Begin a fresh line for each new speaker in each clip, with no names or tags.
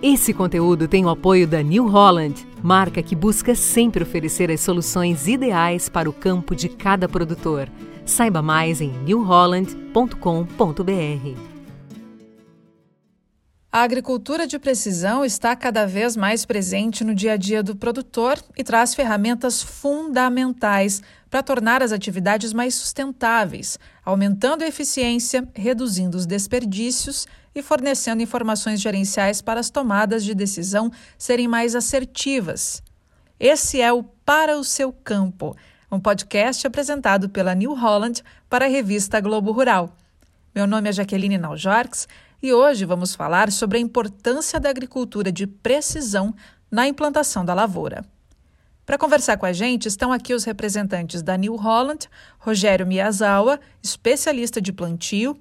Esse conteúdo tem o apoio da New Holland, marca que busca sempre oferecer as soluções ideais para o campo de cada produtor. Saiba mais em newholland.com.br.
A agricultura de precisão está cada vez mais presente no dia a dia do produtor e traz ferramentas fundamentais para tornar as atividades mais sustentáveis, aumentando a eficiência, reduzindo os desperdícios e fornecendo informações gerenciais para as tomadas de decisão serem mais assertivas. Esse é o Para o Seu Campo, um podcast apresentado pela New Holland para a revista Globo Rural. Meu nome é Jaqueline Naujorques e hoje vamos falar sobre a importância da agricultura de precisão na implantação da lavoura. Para conversar com a gente estão aqui os representantes da New Holland, Rogério Miyazawa, especialista de plantio,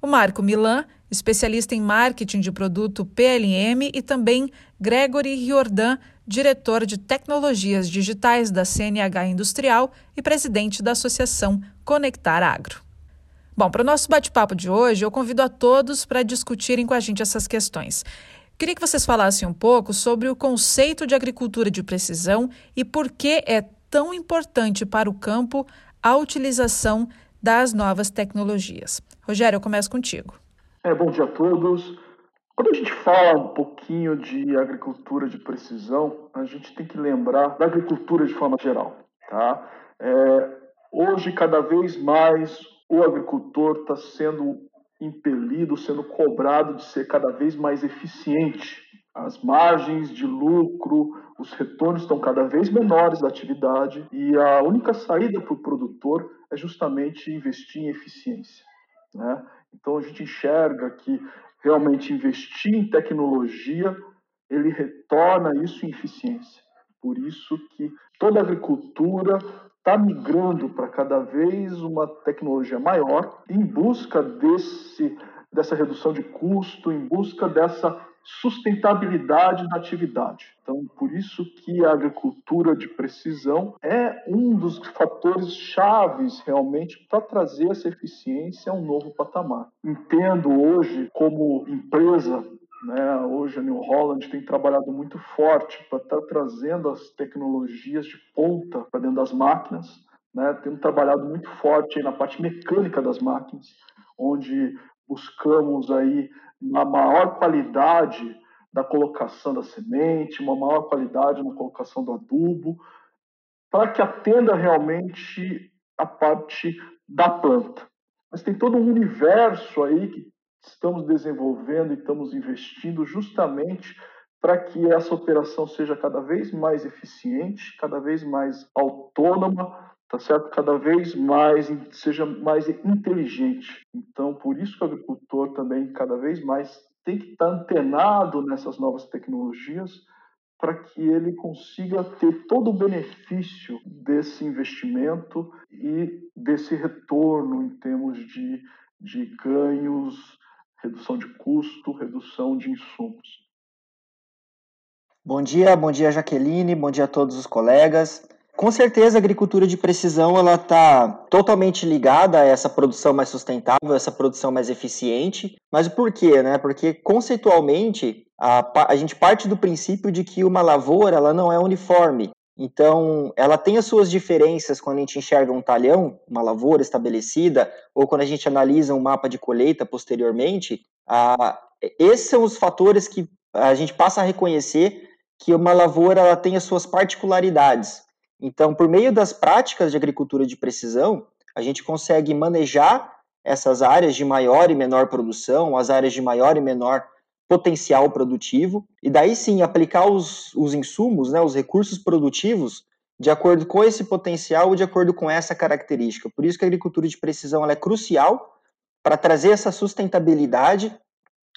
o Marco Milan, especialista em marketing de produto PLM, e também Gregory Riordan, diretor de tecnologias digitais da CNH Industrial e presidente da Associação Conectar Agro. Bom, para o nosso bate-papo de hoje, eu convido a todos para discutirem com a gente essas questões. Queria que vocês falassem um pouco sobre o conceito de agricultura de precisão e por que é tão importante para o campo a utilização das novas tecnologias. Rogério, eu começo contigo.
É, bom dia a todos. Quando a gente fala um pouquinho de agricultura de precisão, a gente tem que lembrar da agricultura de forma geral. Tá? É, hoje, cada vez mais, o agricultor está sendo impelido, sendo cobrado de ser cada vez mais eficiente. As margens de lucro, os retornos estão cada vez menores da atividade e a única saída para o produtor é justamente investir em eficiência. Né? Então a gente enxerga que realmente investir em tecnologia ele retorna isso em eficiência. Por isso que toda agricultura está migrando para cada vez uma tecnologia maior em busca desse, dessa redução de custo, em busca dessa sustentabilidade da atividade. Então, por isso que a agricultura de precisão é um dos fatores chaves realmente para trazer essa eficiência a um novo patamar. Entendo hoje como empresa né? Hoje a New Holland tem trabalhado muito forte para estar tá trazendo as tecnologias de ponta para dentro das máquinas. Né? Temos trabalhado muito forte na parte mecânica das máquinas, onde buscamos aí uma maior qualidade da colocação da semente, uma maior qualidade na colocação do adubo, para que atenda realmente a parte da planta. Mas tem todo um universo aí que estamos desenvolvendo e estamos investindo justamente para que essa operação seja cada vez mais eficiente, cada vez mais autônoma, tá certo? Cada vez mais seja mais inteligente. Então, por isso que o agricultor também cada vez mais tem que estar antenado nessas novas tecnologias para que ele consiga ter todo o benefício desse investimento e desse retorno em termos de, de ganhos redução de custo, redução de insumos.
Bom dia, bom dia Jaqueline, bom dia a todos os colegas. Com certeza a agricultura de precisão ela está totalmente ligada a essa produção mais sustentável, essa produção mais eficiente. Mas o porquê, né? Porque conceitualmente a, a gente parte do princípio de que uma lavoura ela não é uniforme. Então, ela tem as suas diferenças quando a gente enxerga um talhão, uma lavoura estabelecida, ou quando a gente analisa um mapa de colheita posteriormente. Ah, esses são os fatores que a gente passa a reconhecer que uma lavoura ela tem as suas particularidades. Então, por meio das práticas de agricultura de precisão, a gente consegue manejar essas áreas de maior e menor produção, as áreas de maior e menor potencial produtivo, e daí sim aplicar os, os insumos, né, os recursos produtivos, de acordo com esse potencial e de acordo com essa característica. Por isso que a agricultura de precisão é crucial para trazer essa sustentabilidade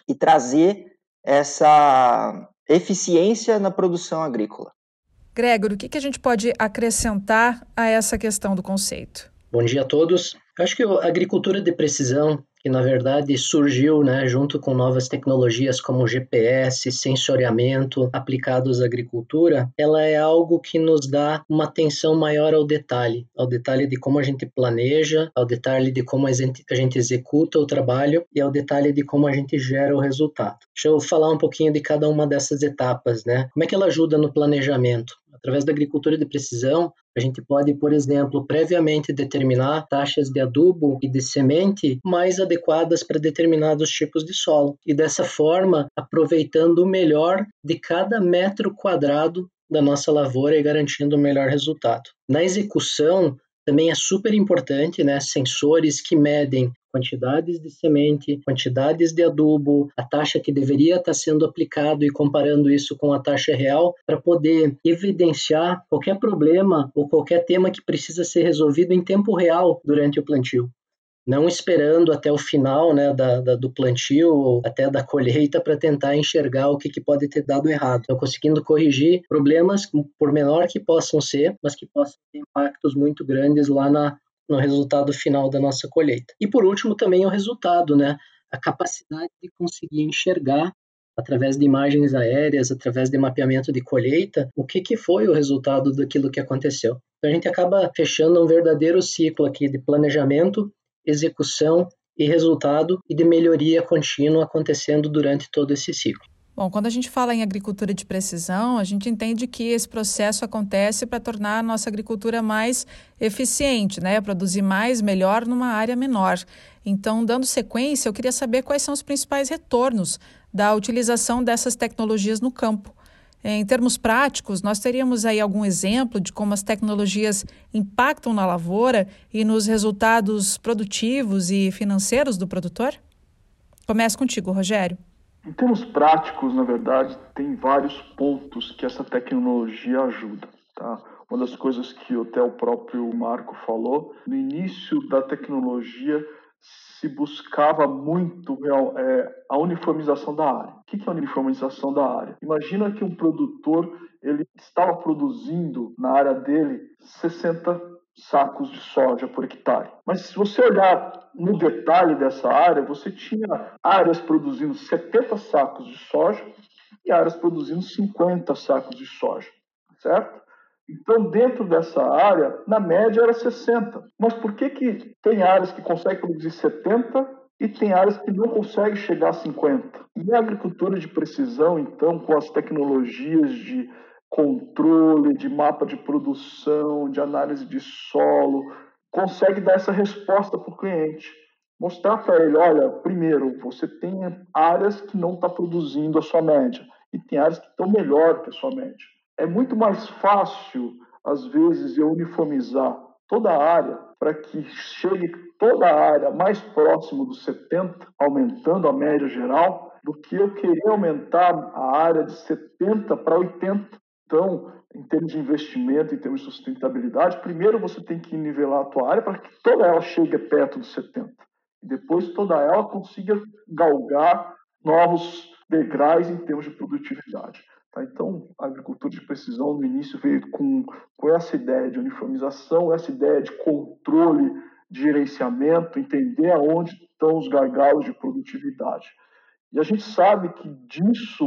e trazer essa eficiência na produção agrícola.
Gregor, o que, que a gente pode acrescentar a essa questão do conceito?
Bom dia a todos. Eu acho que a agricultura de precisão que na verdade surgiu né, junto com novas tecnologias como GPS, sensoriamento aplicados à agricultura, ela é algo que nos dá uma atenção maior ao detalhe, ao detalhe de como a gente planeja, ao detalhe de como a gente, a gente executa o trabalho e ao detalhe de como a gente gera o resultado. Deixa eu falar um pouquinho de cada uma dessas etapas, né? Como é que ela ajuda no planejamento? Através da agricultura de precisão, a gente pode, por exemplo, previamente determinar taxas de adubo e de semente mais adequadas para determinados tipos de solo. E dessa forma, aproveitando o melhor de cada metro quadrado da nossa lavoura e garantindo o melhor resultado. Na execução, também é super importante, né, sensores que medem quantidades de semente, quantidades de adubo, a taxa que deveria estar sendo aplicado e comparando isso com a taxa real para poder evidenciar qualquer problema ou qualquer tema que precisa ser resolvido em tempo real durante o plantio não esperando até o final né, da, da do plantio até da colheita para tentar enxergar o que, que pode ter dado errado. Então, conseguindo corrigir problemas, por menor que possam ser, mas que possam ter impactos muito grandes lá na, no resultado final da nossa colheita. E por último, também o resultado, né? A capacidade de conseguir enxergar através de imagens aéreas, através de mapeamento de colheita, o que, que foi o resultado daquilo que aconteceu. Então a gente acaba fechando um verdadeiro ciclo aqui de planejamento, execução e resultado e de melhoria contínua acontecendo durante todo esse ciclo.
Bom, quando a gente fala em agricultura de precisão, a gente entende que esse processo acontece para tornar a nossa agricultura mais eficiente, né? Produzir mais, melhor numa área menor. Então, dando sequência, eu queria saber quais são os principais retornos da utilização dessas tecnologias no campo. Em termos práticos, nós teríamos aí algum exemplo de como as tecnologias impactam na lavoura e nos resultados produtivos e financeiros do produtor? Começa contigo, Rogério.
Em termos práticos, na verdade, tem vários pontos que essa tecnologia ajuda. Tá? Uma das coisas que até o próprio Marco falou, no início da tecnologia, se buscava muito é, a uniformização da área. O que é a uniformização da área? Imagina que um produtor ele estava produzindo na área dele 60 sacos de soja por hectare. Mas se você olhar no detalhe dessa área, você tinha áreas produzindo 70 sacos de soja e áreas produzindo 50 sacos de soja, certo? Então, dentro dessa área, na média era 60. Mas por que, que tem áreas que conseguem produzir 70 e tem áreas que não conseguem chegar a 50? E a agricultura de precisão, então, com as tecnologias de controle, de mapa de produção, de análise de solo, consegue dar essa resposta para o cliente. Mostrar para ele, olha, primeiro, você tem áreas que não está produzindo a sua média e tem áreas que estão melhor que a sua média é muito mais fácil, às vezes, eu uniformizar toda a área para que chegue toda a área mais próximo dos 70, aumentando a média geral, do que eu querer aumentar a área de 70 para 80. Então, em termos de investimento, em termos de sustentabilidade, primeiro você tem que nivelar a tua área para que toda ela chegue perto dos 70. E depois toda ela consiga galgar novos degraus em termos de produtividade. Tá? Então, a agricultura de precisão no início veio com, com essa ideia de uniformização, essa ideia de controle, de gerenciamento, entender aonde estão os gargalos de produtividade. E a gente sabe que disso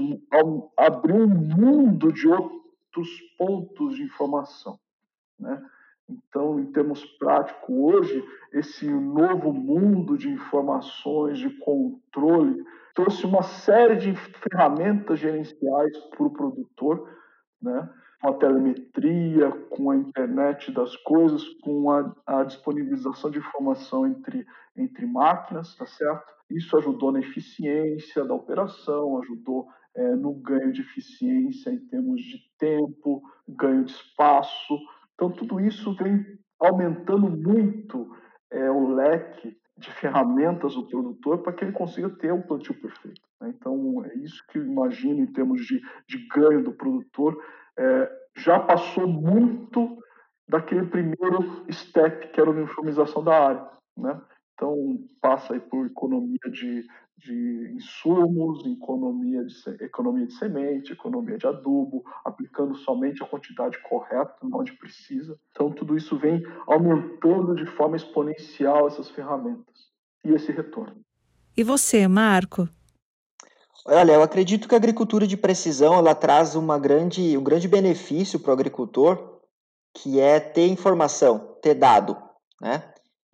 abriu um mundo de outros pontos de informação. Né? Então, em termos práticos, hoje, esse novo mundo de informações, de controle, trouxe uma série de ferramentas gerenciais para o produtor, né? com a telemetria, com a internet das coisas, com a, a, disponibilização de informação entre, entre máquinas, tá certo? Isso ajudou na eficiência da operação, ajudou é, no ganho de eficiência em termos de tempo, ganho de espaço. Então, tudo isso vem aumentando muito é, o leque de ferramentas do produtor para que ele consiga ter um plantio perfeito. Né? Então, é isso que eu imagino em termos de, de ganho do produtor. É, já passou muito daquele primeiro step, que era a uniformização da área. Né? Então, passa aí por economia de, de insumos, economia de, economia de semente, economia de adubo, aplicando somente a quantidade correta onde precisa. Então, tudo isso vem aumentando de forma exponencial essas ferramentas e esse retorno.
E você, Marco?
Olha, eu acredito que a agricultura de precisão ela traz uma grande, um grande benefício para o agricultor, que é ter informação, ter dado. Né?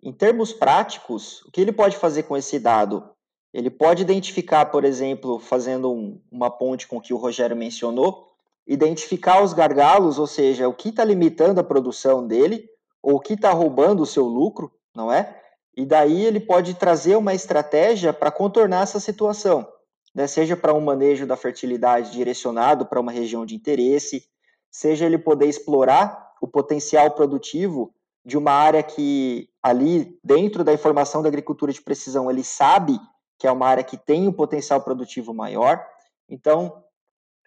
Em termos práticos, o que ele pode fazer com esse dado? Ele pode identificar, por exemplo, fazendo um, uma ponte com o que o Rogério mencionou, identificar os gargalos, ou seja, o que está limitando a produção dele, ou o que está roubando o seu lucro, não é? E daí ele pode trazer uma estratégia para contornar essa situação né, seja para um manejo da fertilidade direcionado para uma região de interesse, seja ele poder explorar o potencial produtivo de uma área que ali dentro da informação da agricultura de precisão ele sabe que é uma área que tem um potencial produtivo maior. Então,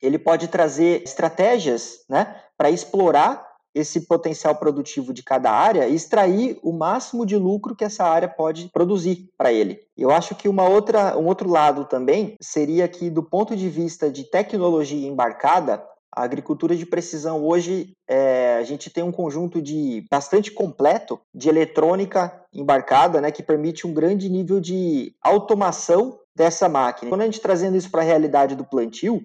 ele pode trazer estratégias né, para explorar esse potencial produtivo de cada área e extrair o máximo de lucro que essa área pode produzir para ele. Eu acho que uma outra, um outro lado também seria que, do ponto de vista de tecnologia embarcada, a agricultura de precisão hoje, é, a gente tem um conjunto de bastante completo de eletrônica embarcada, né, que permite um grande nível de automação dessa máquina. Quando a gente trazendo isso para a realidade do plantio,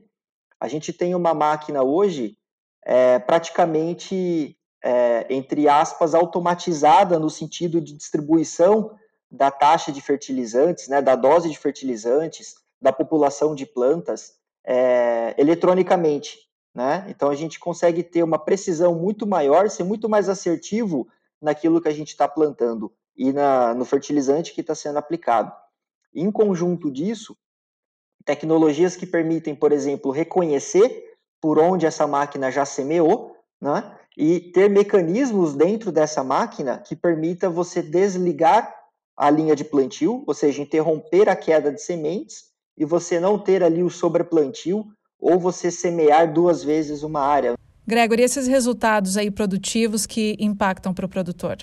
a gente tem uma máquina hoje é, praticamente, é, entre aspas, automatizada no sentido de distribuição da taxa de fertilizantes, né, da dose de fertilizantes, da população de plantas, é, eletronicamente. Né? Então a gente consegue ter uma precisão muito maior, ser muito mais assertivo naquilo que a gente está plantando e na, no fertilizante que está sendo aplicado. Em conjunto disso, tecnologias que permitem, por exemplo, reconhecer por onde essa máquina já semeou, né? E ter mecanismos dentro dessa máquina que permita você desligar a linha de plantio, ou seja, interromper a queda de sementes e você não ter ali o sobreplantio ou você semear duas vezes uma área.
Gregor, e esses resultados aí produtivos que impactam para o produtor?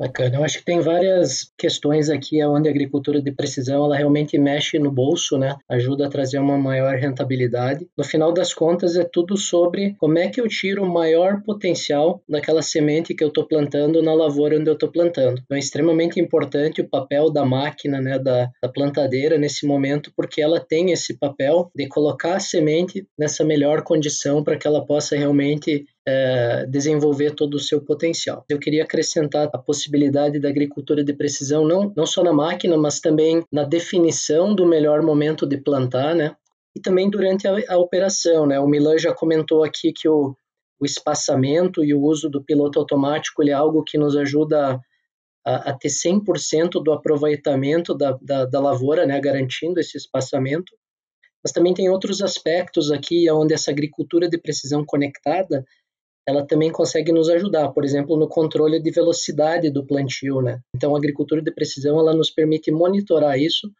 Bacana. Eu acho que tem várias questões aqui onde a agricultura de precisão ela realmente mexe no bolso, né? Ajuda a trazer uma maior rentabilidade. No final das contas, é tudo sobre como é que eu tiro o maior potencial daquela semente que eu estou plantando na lavoura onde eu estou plantando. Então, é extremamente importante o papel da máquina, né, da, da plantadeira nesse momento, porque ela tem esse papel de colocar a semente nessa melhor condição para que ela possa realmente é, desenvolver todo o seu potencial. Eu queria acrescentar a possibilidade da agricultura de precisão, não, não só na máquina, mas também na definição do melhor momento de plantar, né? E também durante a, a operação, né? O Milan já comentou aqui que o, o espaçamento e o uso do piloto automático ele é algo que nos ajuda a, a ter 100% do aproveitamento da, da, da, lavoura, né, garantindo esse espaçamento. Mas também tem outros aspectos aqui onde essa agricultura de precisão conectada ela também consegue nos ajudar, por exemplo, no controle de velocidade do plantio, né? Então, a agricultura de precisão, ela nos permite monitorar isso,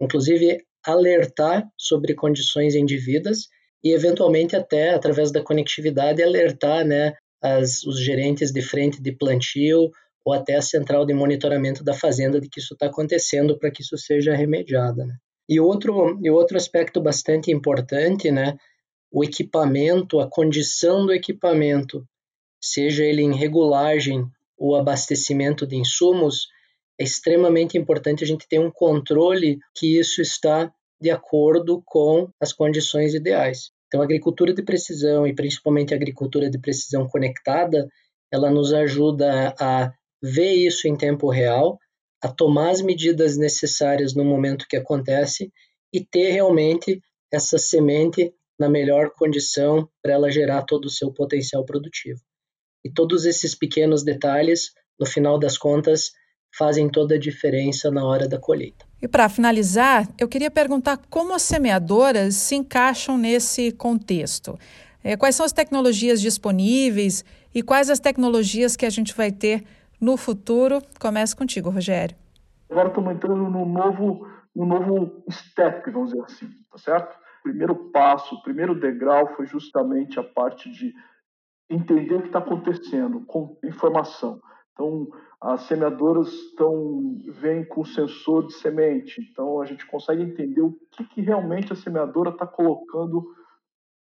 inclusive alertar sobre condições indevidas e, eventualmente, até através da conectividade, alertar, né, as, os gerentes de frente de plantio ou até a central de monitoramento da fazenda de que isso está acontecendo para que isso seja remediado, né? E outro, e outro aspecto bastante importante, né, o equipamento, a condição do equipamento, seja ele em regulagem ou abastecimento de insumos, é extremamente importante a gente ter um controle que isso está de acordo com as condições ideais. Então, a agricultura de precisão e principalmente a agricultura de precisão conectada, ela nos ajuda a ver isso em tempo real, a tomar as medidas necessárias no momento que acontece e ter realmente essa semente na melhor condição para ela gerar todo o seu potencial produtivo. E todos esses pequenos detalhes, no final das contas, fazem toda a diferença na hora da colheita.
E para finalizar, eu queria perguntar como as semeadoras se encaixam nesse contexto. É, quais são as tecnologias disponíveis e quais as tecnologias que a gente vai ter no futuro? Começa contigo, Rogério.
Agora estamos entrando no novo, no novo step, vamos dizer assim, tá certo? Primeiro passo, o primeiro degrau foi justamente a parte de entender o que está acontecendo com informação. Então, as semeadoras estão vêm com sensor de semente, então a gente consegue entender o que, que realmente a semeadora está colocando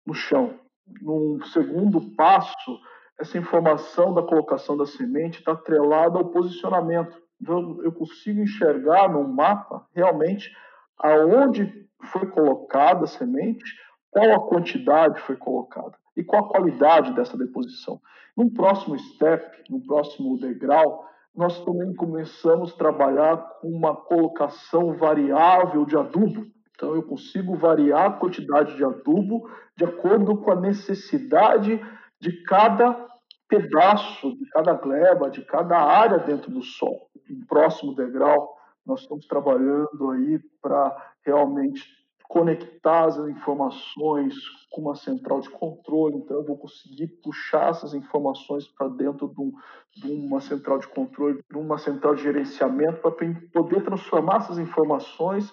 no chão. Num segundo passo, essa informação da colocação da semente está atrelada ao posicionamento. Então, eu consigo enxergar no mapa realmente aonde foi colocada a semente, qual a quantidade foi colocada e qual a qualidade dessa deposição. Num próximo step, no próximo degrau, nós também começamos a trabalhar com uma colocação variável de adubo. Então, eu consigo variar a quantidade de adubo de acordo com a necessidade de cada pedaço, de cada gleba, de cada área dentro do solo. No próximo degrau, nós estamos trabalhando aí para realmente conectar as informações com uma central de controle, então eu vou conseguir puxar essas informações para dentro de, um, de, uma central de controle, de uma central de gerenciamento, para poder transformar essas informações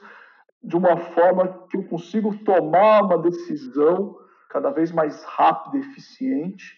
de uma forma que eu consigo tomar uma decisão cada vez mais rápida e eficiente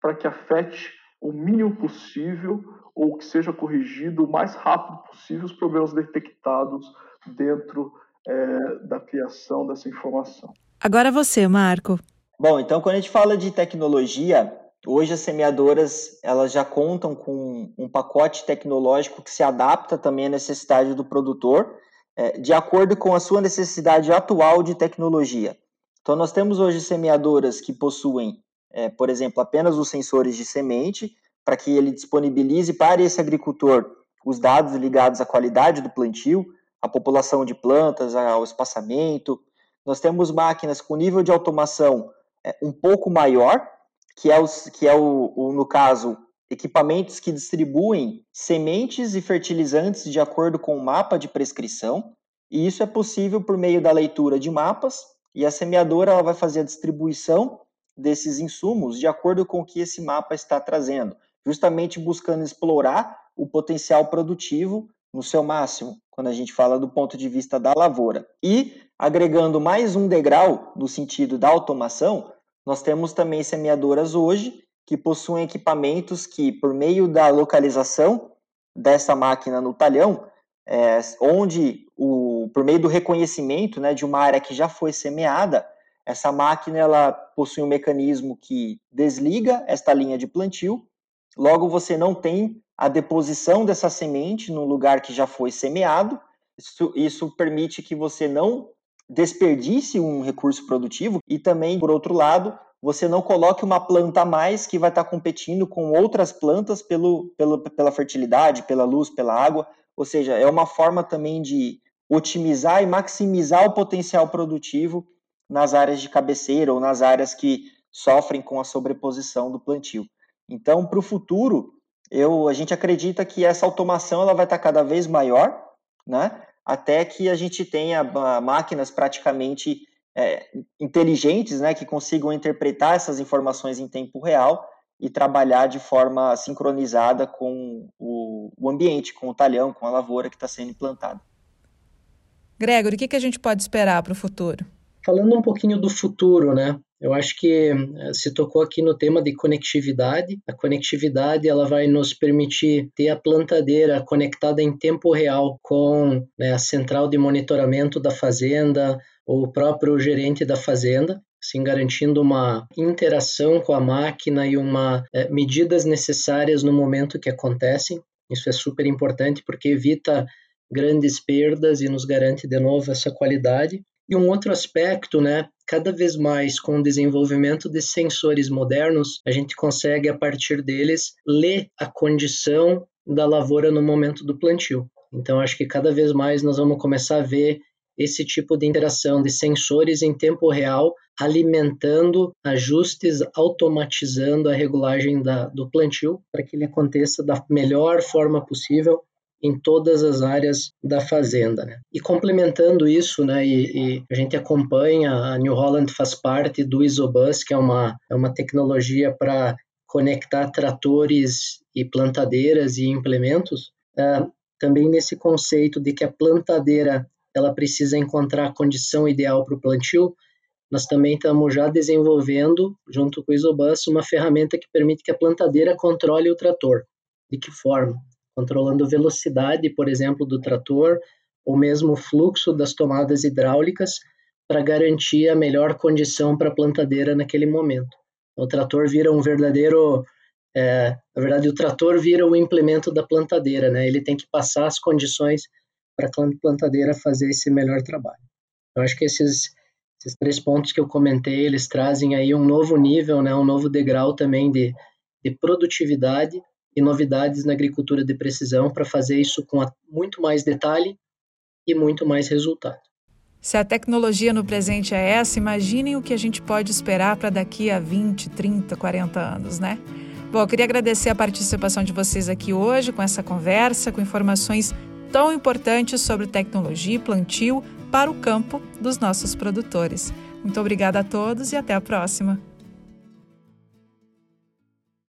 para que afete o mínimo possível ou que seja corrigido o mais rápido possível os problemas detectados dentro é, da criação dessa informação.
Agora você, Marco.
Bom, então quando a gente fala de tecnologia, hoje as semeadoras elas já contam com um pacote tecnológico que se adapta também à necessidade do produtor, é, de acordo com a sua necessidade atual de tecnologia. Então nós temos hoje semeadoras que possuem, é, por exemplo, apenas os sensores de semente, para que ele disponibilize para esse agricultor os dados ligados à qualidade do plantio, a população de plantas, ao espaçamento. Nós temos máquinas com nível de automação é, um pouco maior, que é, os, que é o, o, no caso, equipamentos que distribuem sementes e fertilizantes de acordo com o mapa de prescrição. E isso é possível por meio da leitura de mapas, e a semeadora ela vai fazer a distribuição desses insumos de acordo com o que esse mapa está trazendo, justamente buscando explorar o potencial produtivo no seu máximo, quando a gente fala do ponto de vista da lavoura. E, agregando mais um degrau no sentido da automação, nós temos também semeadoras hoje que possuem equipamentos que, por meio da localização dessa máquina no talhão, é, onde, o, por meio do reconhecimento né, de uma área que já foi semeada, essa máquina ela possui um mecanismo que desliga esta linha de plantio, logo você não tem a deposição dessa semente no lugar que já foi semeado. Isso, isso permite que você não desperdice um recurso produtivo e também, por outro lado, você não coloque uma planta a mais que vai estar competindo com outras plantas pelo, pelo, pela fertilidade, pela luz, pela água. Ou seja, é uma forma também de otimizar e maximizar o potencial produtivo nas áreas de cabeceira ou nas áreas que sofrem com a sobreposição do plantio. Então, para o futuro, eu, a gente acredita que essa automação ela vai estar cada vez maior, né? até que a gente tenha ah, máquinas praticamente é, inteligentes, né, que consigam interpretar essas informações em tempo real e trabalhar de forma sincronizada com o, o ambiente, com o talhão, com a lavoura que está sendo implantada.
Gregory, o que, que a gente pode esperar para o futuro?
Falando um pouquinho do futuro, né? Eu acho que eh, se tocou aqui no tema de conectividade. A conectividade ela vai nos permitir ter a plantadeira conectada em tempo real com né, a central de monitoramento da fazenda ou o próprio gerente da fazenda, assim garantindo uma interação com a máquina e uma é, medidas necessárias no momento que acontecem. Isso é super importante porque evita grandes perdas e nos garante de novo essa qualidade. E um outro aspecto, né, cada vez mais com o desenvolvimento de sensores modernos, a gente consegue a partir deles ler a condição da lavoura no momento do plantio. Então acho que cada vez mais nós vamos começar a ver esse tipo de interação de sensores em tempo real, alimentando ajustes, automatizando a regulagem da, do plantio para que ele aconteça da melhor forma possível em todas as áreas da fazenda. Né? E complementando isso, né, e, e, a gente acompanha, a New Holland faz parte do Isobus, que é uma, é uma tecnologia para conectar tratores e plantadeiras e implementos, uh, também nesse conceito de que a plantadeira ela precisa encontrar a condição ideal para o plantio, nós também estamos já desenvolvendo, junto com o Isobus, uma ferramenta que permite que a plantadeira controle o trator. De que forma? Controlando velocidade, por exemplo, do trator, ou mesmo o fluxo das tomadas hidráulicas para garantir a melhor condição para a plantadeira naquele momento. O trator vira um verdadeiro, é, na verdade, o trator vira o implemento da plantadeira, né? Ele tem que passar as condições para a plantadeira fazer esse melhor trabalho. Eu acho que esses, esses três pontos que eu comentei, eles trazem aí um novo nível, né, um novo degrau também de, de produtividade e novidades na agricultura de precisão para fazer isso com muito mais detalhe e muito mais resultado.
Se a tecnologia no presente é essa, imaginem o que a gente pode esperar para daqui a 20, 30, 40 anos, né? Bom, eu queria agradecer a participação de vocês aqui hoje com essa conversa, com informações tão importantes sobre tecnologia e plantio para o campo dos nossos produtores. Muito obrigada a todos e até a próxima.